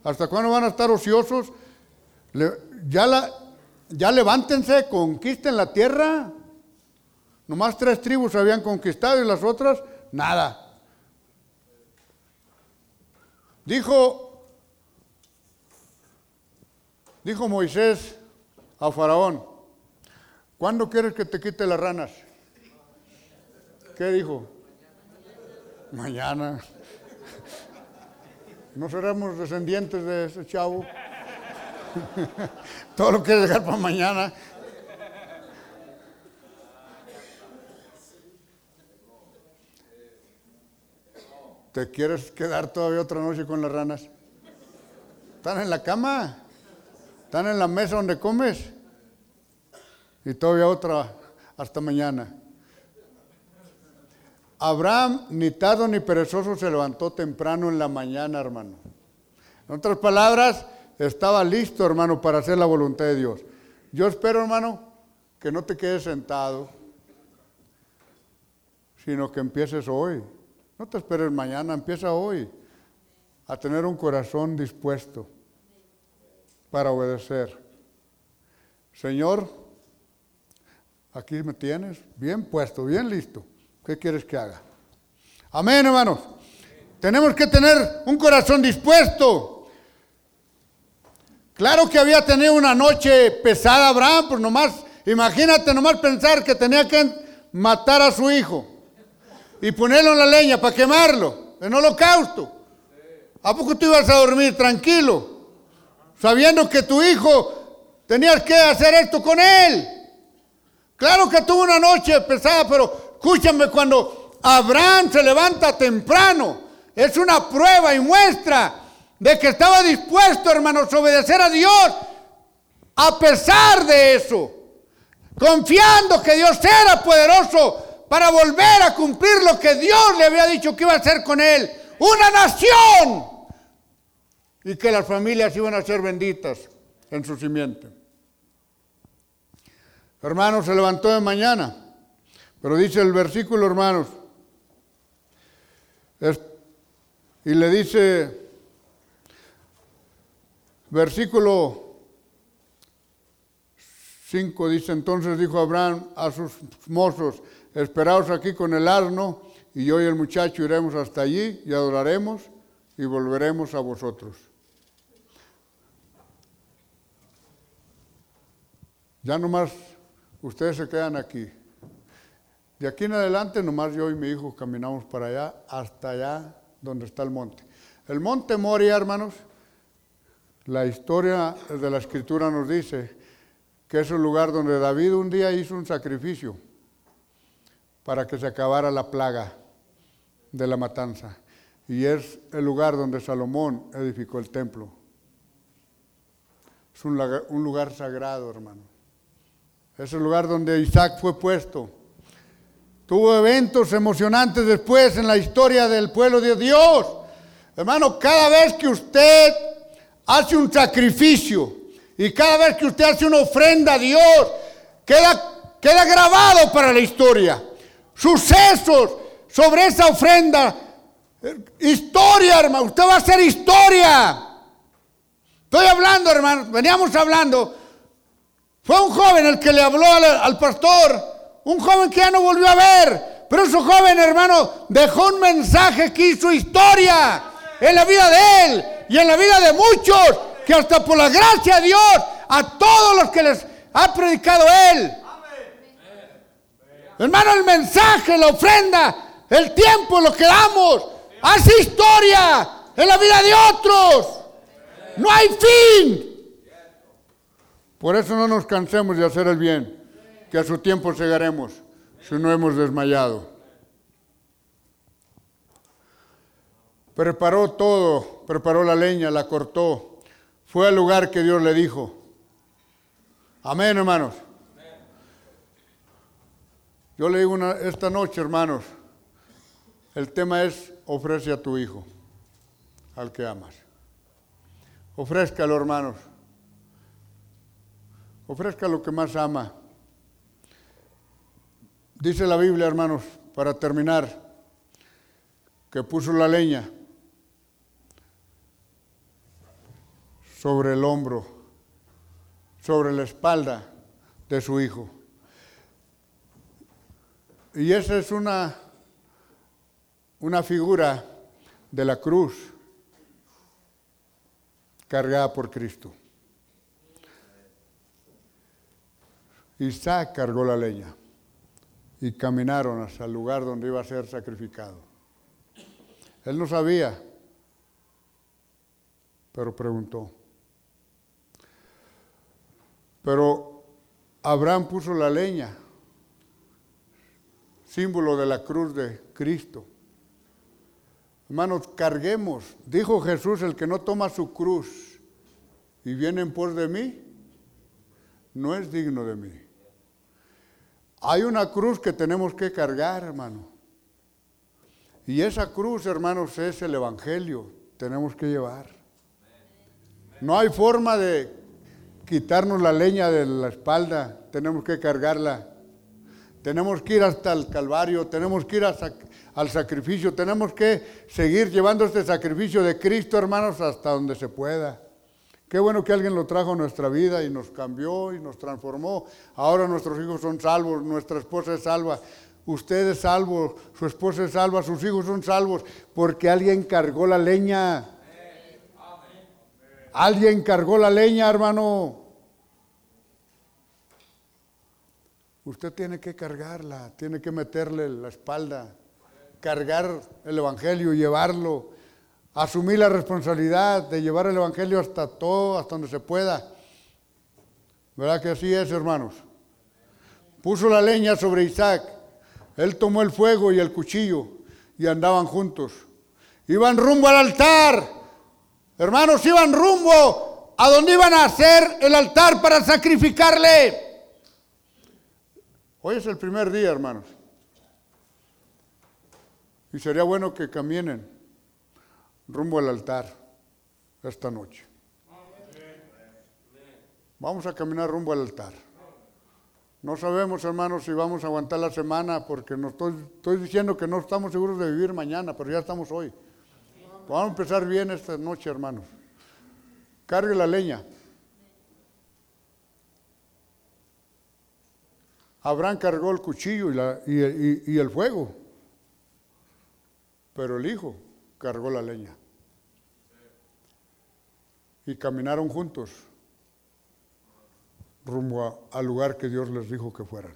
¿Hasta cuándo van a estar ociosos? ya, ya levántense, conquisten la tierra. Nomás tres tribus habían conquistado y las otras, nada. Dijo, dijo Moisés a Faraón, ¿cuándo quieres que te quite las ranas? ¿Qué dijo? Mañana. ¿No seremos descendientes de ese chavo? Todo lo que dejar para mañana. ¿Te quieres quedar todavía otra noche con las ranas? ¿Están en la cama? ¿Están en la mesa donde comes? Y todavía otra hasta mañana. Abraham, ni tardo ni perezoso, se levantó temprano en la mañana, hermano. En otras palabras, estaba listo, hermano, para hacer la voluntad de Dios. Yo espero, hermano, que no te quedes sentado, sino que empieces hoy. No te esperes mañana, empieza hoy a tener un corazón dispuesto para obedecer. Señor, aquí me tienes, bien puesto, bien listo. ¿Qué quieres que haga? Amén, hermanos. Tenemos que tener un corazón dispuesto. Claro que había tenido una noche pesada Abraham, pues nomás, imagínate nomás pensar que tenía que matar a su hijo y ponerlo en la leña para quemarlo, en holocausto. ¿A poco tú ibas a dormir tranquilo? Sabiendo que tu hijo tenías que hacer esto con él. Claro que tuvo una noche pesada, pero Escúchame, cuando Abraham se levanta temprano, es una prueba y muestra de que estaba dispuesto, hermanos, a obedecer a Dios a pesar de eso, confiando que Dios era poderoso para volver a cumplir lo que Dios le había dicho que iba a hacer con él, una nación, y que las familias iban a ser benditas en su simiente. Hermano, se levantó de mañana pero dice el versículo, hermanos, y le dice, versículo 5 dice, entonces dijo Abraham a sus mozos, esperaos aquí con el asno, y yo y el muchacho iremos hasta allí y adoraremos y volveremos a vosotros. Ya nomás ustedes se quedan aquí. De aquí en adelante, nomás yo y mi hijo caminamos para allá, hasta allá donde está el monte. El monte Moria, hermanos, la historia de la escritura nos dice que es un lugar donde David un día hizo un sacrificio para que se acabara la plaga de la matanza. Y es el lugar donde Salomón edificó el templo. Es un lugar, un lugar sagrado, hermano. Es el lugar donde Isaac fue puesto tuvo eventos emocionantes después en la historia del pueblo de Dios. Hermano, cada vez que usted hace un sacrificio y cada vez que usted hace una ofrenda a Dios, queda, queda grabado para la historia. Sucesos sobre esa ofrenda. Historia, hermano. Usted va a hacer historia. Estoy hablando, hermano. Veníamos hablando. Fue un joven el que le habló al, al pastor. Un joven que ya no volvió a ver. Pero ese joven, hermano, dejó un mensaje que hizo historia en la vida de él y en la vida de muchos, que hasta por la gracia de Dios, a todos los que les ha predicado él. Hermano, el mensaje, la ofrenda, el tiempo, lo que damos, hace historia en la vida de otros. No hay fin. Por eso no nos cansemos de hacer el bien, que a su tiempo llegaremos si no hemos desmayado. Preparó todo, preparó la leña, la cortó. Fue al lugar que Dios le dijo. Amén, hermanos. Yo le digo una, esta noche, hermanos, el tema es ofrece a tu hijo, al que amas. Ofrézcalo, hermanos. Ofrezca lo que más ama. Dice la Biblia, hermanos, para terminar, que puso la leña sobre el hombro, sobre la espalda de su hijo. Y esa es una, una figura de la cruz cargada por Cristo. Isaac cargó la leña y caminaron hasta el lugar donde iba a ser sacrificado. Él no sabía, pero preguntó. Pero Abraham puso la leña, símbolo de la cruz de Cristo. Hermanos, carguemos. Dijo Jesús, el que no toma su cruz y viene en pos de mí, no es digno de mí. Hay una cruz que tenemos que cargar, hermano. Y esa cruz, hermanos, es el Evangelio. Tenemos que llevar. No hay forma de quitarnos la leña de la espalda, tenemos que cargarla. Tenemos que ir hasta el Calvario, tenemos que ir al sacrificio, tenemos que seguir llevando este sacrificio de Cristo, hermanos, hasta donde se pueda. Qué bueno que alguien lo trajo a nuestra vida y nos cambió y nos transformó. Ahora nuestros hijos son salvos, nuestra esposa es salva, usted es salvo, su esposa es salva, sus hijos son salvos, porque alguien cargó la leña. Alguien cargó la leña, hermano. Usted tiene que cargarla, tiene que meterle la espalda, cargar el Evangelio, llevarlo, asumir la responsabilidad de llevar el Evangelio hasta todo, hasta donde se pueda. ¿Verdad que así es, hermanos? Puso la leña sobre Isaac, él tomó el fuego y el cuchillo y andaban juntos. Iban rumbo al altar. Hermanos, iban rumbo a donde iban a hacer el altar para sacrificarle. Hoy es el primer día, hermanos. Y sería bueno que caminen rumbo al altar esta noche. Vamos a caminar rumbo al altar. No sabemos, hermanos, si vamos a aguantar la semana, porque no estoy, estoy diciendo que no estamos seguros de vivir mañana, pero ya estamos hoy. Vamos a empezar bien esta noche, hermanos. Cargue la leña. Abraham cargó el cuchillo y, y, el fuego, pero el hijo cargó la leña. Y caminaron juntos rumbo al lugar que Dios les dijo que fueran.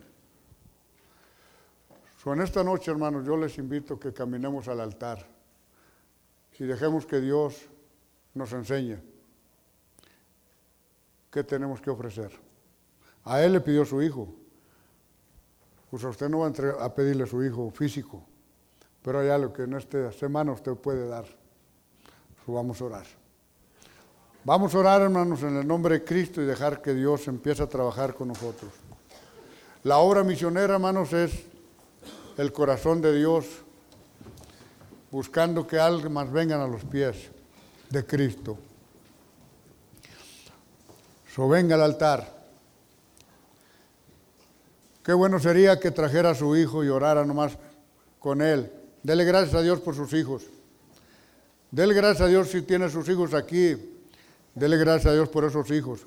en esta noche, hermanos, yo les invito a que caminemos al altar y dejemos que Dios nos enseñe qué tenemos que ofrecer. A Él le pidió su hijo. Pues usted no va a, pedirle a su hijo físico, pero hay algo que en esta semana usted puede dar. Pues vamos a orar. Vamos a orar, hermanos, en el nombre de Cristo y dejar que Dios empiece a trabajar con nosotros. La obra misionera, hermanos, es el corazón de Dios, buscando que almas vengan a los pies de Cristo. So venga al altar. Qué bueno sería que trajera a su hijo y orara nomás con él. Dele gracias a Dios por sus hijos. Dele gracias a Dios si tiene sus hijos aquí. Dele gracias a Dios por esos hijos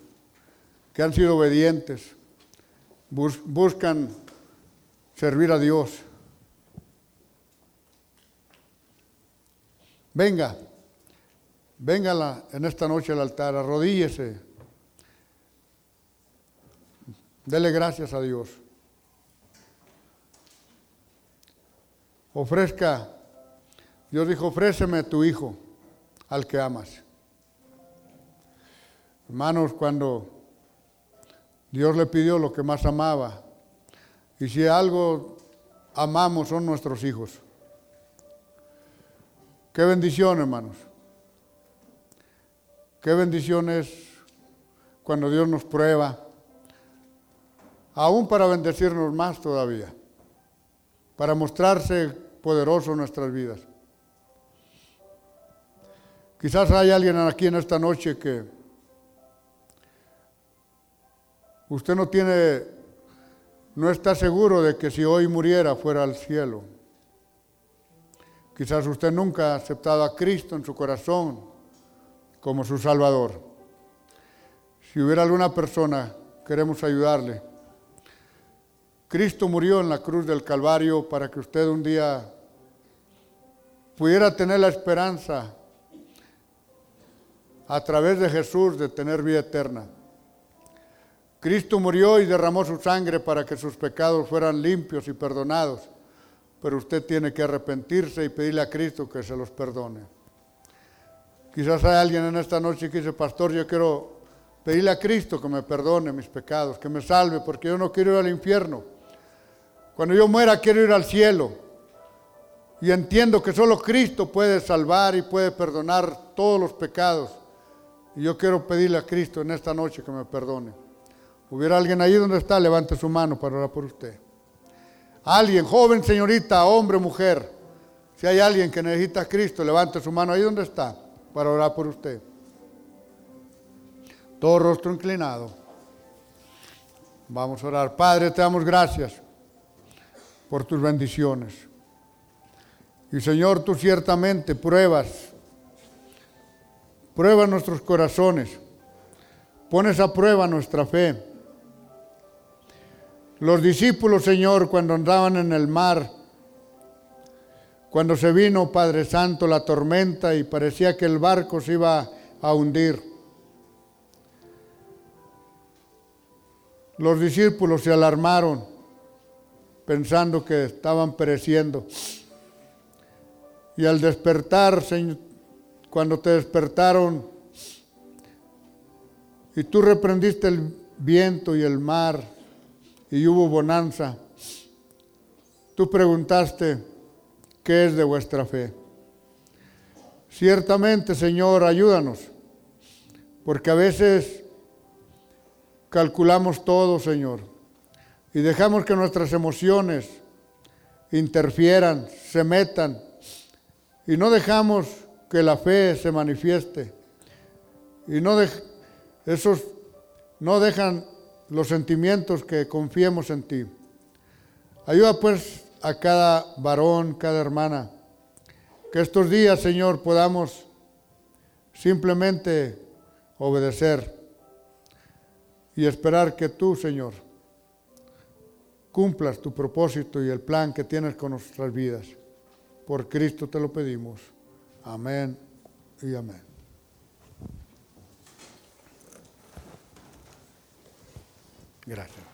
que han sido obedientes, buscan servir a Dios. Venga, venga en esta noche al altar, arrodíllese, dele gracias a Dios. Ofrezca, Dios dijo, ofréceme tu hijo, al que amas. Hermanos, cuando Dios le pidió lo que más amaba. Y si algo amamos son nuestros hijos. Qué bendición, hermanos. Qué bendición es cuando Dios nos prueba, aún para bendecirnos más todavía, para mostrarse poderoso en nuestras vidas. Quizás hay alguien aquí en esta noche que Usted no tiene, no está seguro de que si hoy muriera fuera al cielo. Quizás usted nunca ha aceptado a Cristo en su corazón como su Salvador. Si hubiera alguna persona, queremos ayudarle. Cristo murió en la cruz del Calvario para que usted un día pudiera tener la esperanza a través de Jesús de tener vida eterna. Cristo murió y derramó su sangre para que sus pecados fueran limpios y perdonados, pero usted tiene que arrepentirse y pedirle a Cristo que se los perdone. Quizás hay alguien en esta noche que dice, pastor, yo quiero pedirle a Cristo que me perdone mis pecados, que me salve, porque yo no quiero ir al infierno. Cuando yo muera quiero ir al cielo. Y entiendo que solo Cristo puede salvar y puede perdonar todos los pecados. Y yo quiero pedirle a Cristo en esta noche que me perdone. ¿Hubiera alguien ahí donde está? Levante su mano para orar por usted. Alguien, joven, señorita, hombre, mujer. Si hay alguien que necesita a Cristo, levante su mano ahí donde está para orar por usted. Todo rostro inclinado. Vamos a orar. Padre, te damos gracias por tus bendiciones. Y Señor, tú ciertamente pruebas, pruebas nuestros corazones, pones a prueba nuestra fe los discípulos, Señor, cuando andaban en el mar, cuando se vino, Padre Santo, la tormenta y parecía que el barco se iba a hundir. Los discípulos se alarmaron pensando que estaban pereciendo. Y al despertar, Señor, cuando te despertaron y tú reprendiste el viento y el mar, y hubo bonanza. Tú preguntaste, ¿qué es de vuestra fe? Ciertamente, Señor, ayúdanos, porque a veces calculamos todo, Señor, y dejamos que nuestras emociones interfieran, se metan, y no dejamos que la fe se manifieste. Y no esos no dejan los sentimientos que confiemos en ti. Ayuda pues a cada varón, cada hermana, que estos días, Señor, podamos simplemente obedecer y esperar que tú, Señor, cumplas tu propósito y el plan que tienes con nuestras vidas. Por Cristo te lo pedimos. Amén y amén. Gracias.